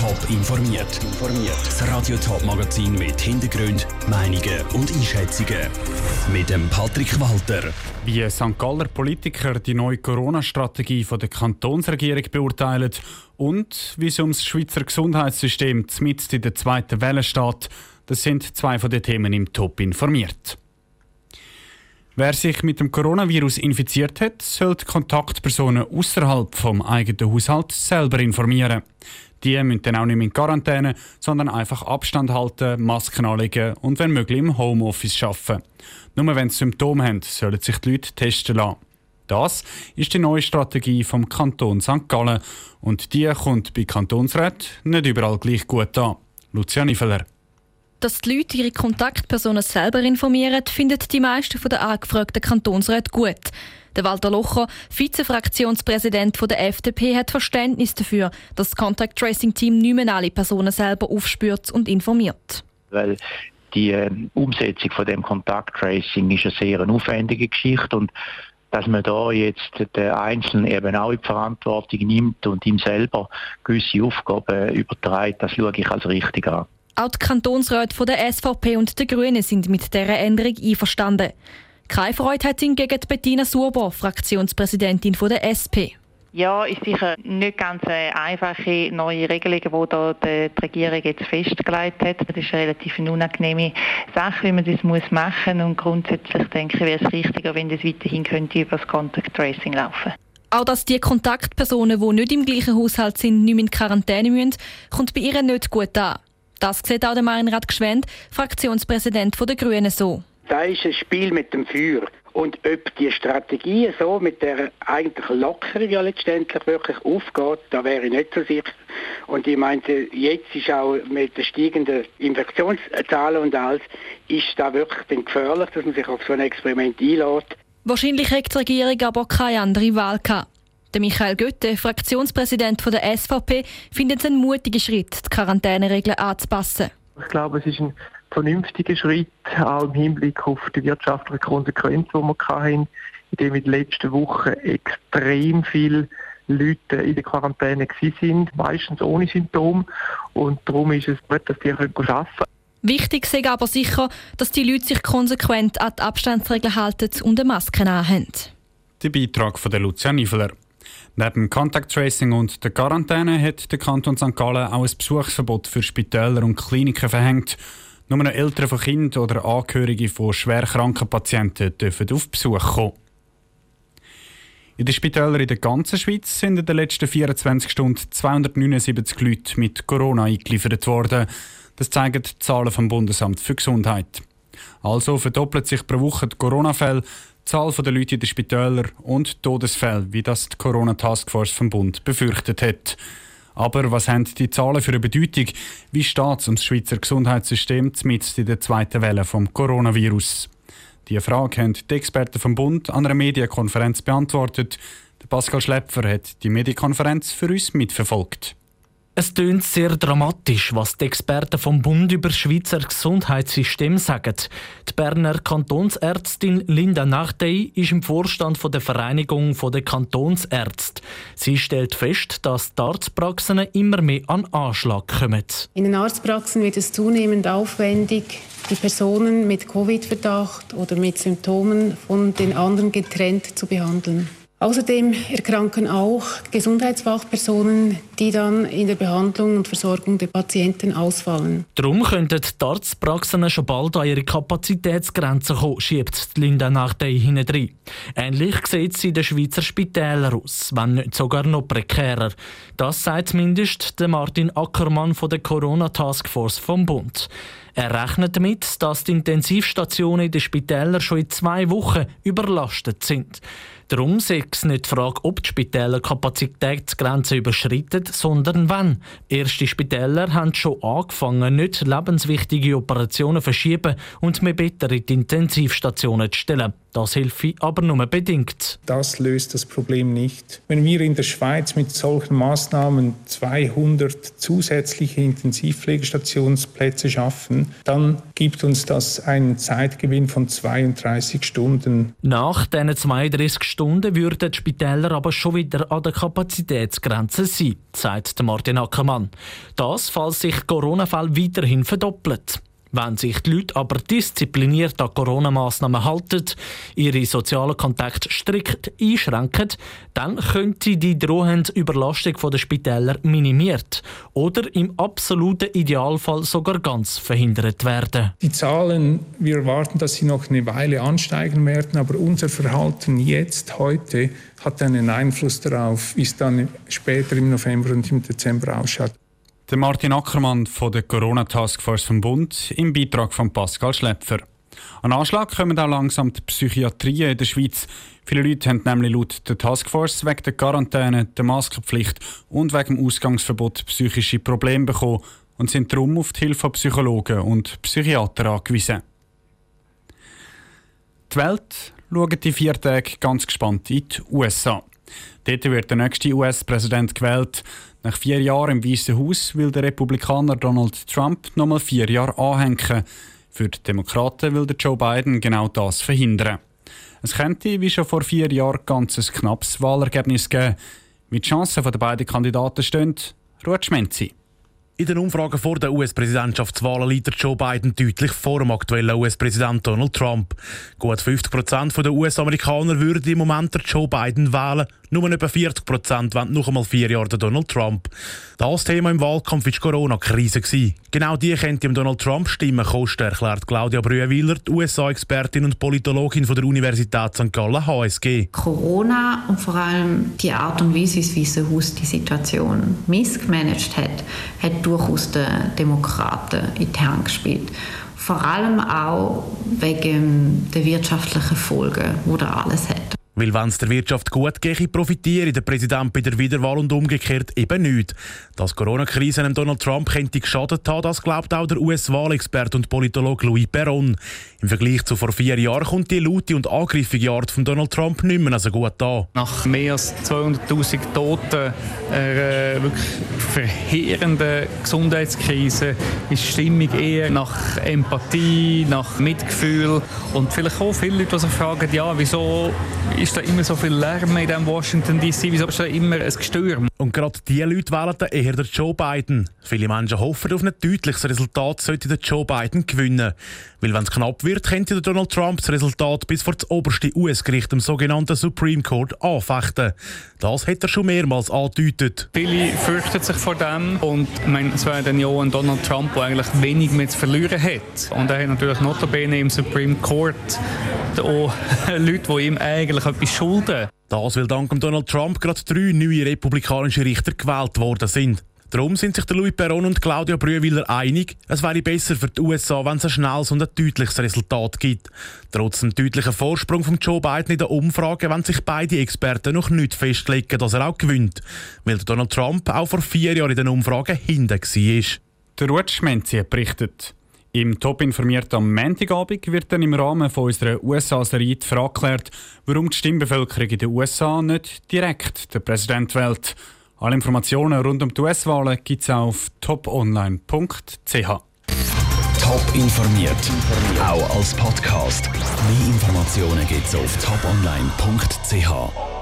Top informiert. Das Radio Top Magazin mit Hintergrund, Meinungen und Einschätzungen mit dem Patrick Walter. Wie St. Galler Politiker die neue Corona-Strategie der Kantonsregierung beurteilen und wie es ums Schweizer Gesundheitssystem mitten in der zweiten Welle steht, das sind zwei von den Themen im Top informiert. Wer sich mit dem Coronavirus infiziert hat, sollte Kontaktpersonen außerhalb vom eigenen Haushalt selber informieren. Die müssen dann auch nicht mehr in Quarantäne, sondern einfach Abstand halten, Masken anlegen und wenn möglich im Homeoffice arbeiten. Nur wenn sie Symptome haben, sollen sich die Leute testen lassen. Das ist die neue Strategie vom Kanton St. Gallen und die kommt bei Kantonsräten nicht überall gleich gut an. Lucia Nifeler. Dass die Leute ihre Kontaktpersonen selber informieren, finden die meisten der angefragten Kantonsräte gut. Der Walter Locher, Vizefraktionspräsident der FDP, hat Verständnis dafür, dass das Contact Tracing Team nicht mehr alle Personen selber aufspürt und informiert. Weil die äh, Umsetzung von dem Contact Tracing ist eine sehr aufwendige Geschichte und dass man da jetzt den Einzelnen eben auch in die Verantwortung nimmt und ihm selber gewisse Aufgaben überträgt, das schaue ich als richtig an. Auch die Kantonsräte von der SVP und der Grünen sind mit dieser Änderung einverstanden. Keine Freude hat hingegen Bettina Surbo, Fraktionspräsidentin der SP. Ja, ist sicher nicht ganz eine einfache neue Regelung, die da die Regierung jetzt festgelegt hat. Das ist eine relativ unangenehme Sache, wie man das muss machen und grundsätzlich denke ich, wäre es richtiger, wenn das weiterhin könnte über das Contact Tracing laufen. Auch dass die Kontaktpersonen, die nicht im gleichen Haushalt sind, nicht mehr in Quarantäne müssen, kommt bei ihr nicht gut an. Das sieht auch der Meinrad Gschwend, Fraktionspräsident der Grünen, so. Da ist ein Spiel mit dem Feuer. Und ob die Strategie so mit der eigentlich Lockerung ja letztendlich wirklich aufgeht, da wäre ich nicht so sicher. Und ich meinte, jetzt ist auch mit den steigenden Infektionszahlen und alles, ist da wirklich dann gefährlich, dass man sich auf so ein Experiment einlädt. Wahrscheinlich hat die Regierung aber keine andere Wahl gehabt. Der Michael Götte, Fraktionspräsident der SVP, findet es einen mutigen Schritt, die Quarantäneregeln anzupassen. Ich glaube, es ist ein vernünftiger Schritt, auch im Hinblick auf die wirtschaftlichen Konsequenzen, die wir hatten, indem in den letzten Wochen extrem viele Leute in der Quarantäne sind, meistens ohne Symptome. Und darum ist es gut, dass die arbeiten können. Wichtig ist aber sicher, dass die Leute sich konsequent an die Abstandsregeln halten und eine Maske anhaben. Der Beitrag von der Lucia Niveler. Neben Contact Tracing und der Quarantäne hat der Kanton St. Gallen auch ein Besuchsverbot für Spitäler und Kliniken verhängt. Nur noch Eltern von Kindern oder Angehörige von schwer kranken Patienten dürfen auf Besuch kommen. In den Spitälern in der ganzen Schweiz sind in den letzten 24 Stunden 279 Leute mit Corona eingeliefert worden. Das zeigen die Zahlen vom Bundesamt für Gesundheit. Also verdoppelt sich pro Woche die Corona-Fälle Zahl der Leute in den Spitälern und Todesfälle, wie das die Corona-Taskforce vom Bund befürchtet hat. Aber was haben die Zahlen für eine Bedeutung? Wie steht es ums Schweizer Gesundheitssystem mitten in der zweiten Welle vom Coronavirus? Diese Frage haben die Experten vom Bund an einer Medienkonferenz beantwortet. Pascal Schlepfer hat die Medienkonferenz für uns mitverfolgt. Es tönt sehr dramatisch, was die Experten vom Bund über das Schweizer Gesundheitssystem sagen. Die Berner Kantonsärztin Linda Nachtey ist im Vorstand der Vereinigung der Kantonsärzte. Sie stellt fest, dass die Arztpraxen immer mehr an Anschlag kommen. In den Arztpraxen wird es zunehmend aufwendig, die Personen mit Covid-Verdacht oder mit Symptomen von den anderen getrennt zu behandeln. Außerdem erkranken auch Gesundheitsfachpersonen, die dann in der Behandlung und Versorgung der Patienten ausfallen. Darum könnten die Arztpraxen schon bald an ihre Kapazitätsgrenzen kommen, schiebt Linda Nachtei hinein. Ähnlich sieht es in den Schweizer Spitälern aus, wenn nicht sogar noch prekärer. Das sagt zumindest Martin Ackermann von der Corona Taskforce vom Bund. Er rechnet damit, dass die Intensivstationen in den Spitälern schon in zwei Wochen überlastet sind. Darum sei es nicht die Frage, ob die Spitäler Kapazitätsgrenzen überschreiten, sondern wann. Erste Spitäler haben schon angefangen, nicht lebenswichtige Operationen verschieben und mehr Betten in die Intensivstationen zu stellen. Das hilft aber nur bedingt. Das löst das Problem nicht. Wenn wir in der Schweiz mit solchen Maßnahmen 200 zusätzliche Intensivpflegestationsplätze schaffen, dann gibt uns das einen Zeitgewinn von 32 Stunden. Nach diesen 32 Stunden würden die Spitäler aber schon wieder an der Kapazitätsgrenze sein, sagt Martin Ackermann. Das, falls sich Corona-Fälle weiterhin verdoppelt. Wenn sich die Leute aber diszipliniert an Corona-Massnahmen halten, ihre sozialen Kontakte strikt einschränken, dann könnte die drohende Überlastung der Spitäler minimiert oder im absoluten Idealfall sogar ganz verhindert werden. Die Zahlen, wir erwarten, dass sie noch eine Weile ansteigen werden, aber unser Verhalten jetzt, heute, hat einen Einfluss darauf, wie es dann später im November und im Dezember ausschaut. Der Martin Ackermann von der Corona Taskforce vom Bund im Beitrag von Pascal Schläpfer. An Anschlag kommen auch langsam die Psychiatrien in der Schweiz. Viele Leute haben nämlich laut der Taskforce wegen der Quarantäne, der Maskenpflicht und wegen dem Ausgangsverbot psychische Probleme bekommen und sind darum auf die Hilfe von Psychologen und Psychiater angewiesen. Die Welt schaut die vier Tage ganz gespannt in die USA. Dort wird der nächste US-Präsident gewählt. Nach vier Jahren im Weißen Haus will der Republikaner Donald Trump nochmal vier Jahre anhängen. Für die Demokraten will der Joe Biden genau das verhindern. Es könnte, wie schon vor vier Jahren, ganz ein knappes Wahlergebnis geben. Wie die Chancen der beiden Kandidaten stehen, Ruth Schmenzi. In den Umfragen vor der US-Präsidentschaftswahlen liegt Joe Biden deutlich vor dem aktuellen US-Präsident Donald Trump. Gut 50 Prozent der US-Amerikaner würden im Moment Joe Biden wählen nur etwa 40 Prozent wollen noch einmal vier Jahre Donald Trump. Das Thema im Wahlkampf war die Corona-Krise. Genau die könnte ihm Donald Trump Stimmen kosten, erklärt Claudia Brühwiller, die USA-Expertin und Politologin von der Universität St. Gallen HSG. Corona und vor allem die Art und Weise, wie das Weiße Haus die Situation missgemanagt hat, hat durchaus den Demokraten in die Hand gespielt. Vor allem auch wegen der wirtschaftlichen Folgen, die da alles hat. Weil wenn es der Wirtschaft gut geht, profitiere der Präsident bei der Wiederwahl und umgekehrt eben nicht. Dass Corona-Krise Donald Trump könnte geschadet haben, das glaubt auch der US-Wahlexperte und Politologe Louis Perron. Im Vergleich zu vor vier Jahren kommt die laute und angriffige Art von Donald Trump nicht mehr so gut an. Nach mehr als 200'000 Toten, einer äh, wirklich verheerenden Gesundheitskrise, ist die Stimmung eher nach Empathie, nach Mitgefühl und vielleicht auch viele Leute, die sich fragen, ja, wieso ist da immer so viel Lärm in diesem Washington D.C., wieso ist da immer ein Gestürm? Und gerade diese Leute wählen eher der Joe Biden. Viele Menschen hoffen auf ein deutliches Resultat, sollte der Joe Biden gewinnen. Weil wenn es knapp wird, könnte der Donald Trump das Resultat bis vor das oberste US-Gericht, dem sogenannten Supreme Court, anfechten. Das hat er schon mehrmals angedeutet. Viele fürchten sich vor dem und meine, es wäre dann ja ein Donald Trump, der eigentlich wenig mehr zu verlieren hat. Und er hat natürlich notabene im Supreme Court auch Leute, die ihm eigentlich etwas schulden. Das, weil dank Donald Trump gerade drei neue republikanische Richter gewählt worden sind. Darum sind sich der Louis Perron und Claudia Brühwiller einig, es wäre besser für die USA, wenn es ein schnelles und ein deutliches Resultat gibt. Trotz dem deutlichen Vorsprung von Joe Biden in der Umfrage wenn sich beide Experten noch nicht festlegen, dass er auch gewinnt, weil Donald Trump auch vor vier Jahren in den Umfragen hinten war. Der Ruth Schmenzi berichtet. Im Top informiert am Montagabend wird dann im Rahmen von unserer USA-Serie die Frage geklärt, warum die Stimmbevölkerung in den USA nicht direkt den Präsident wählt. Alle Informationen rund um die US-Wahlen gibt es auf toponline.ch. Top informiert, auch als Podcast. Mehr Informationen gibt es auf toponline.ch.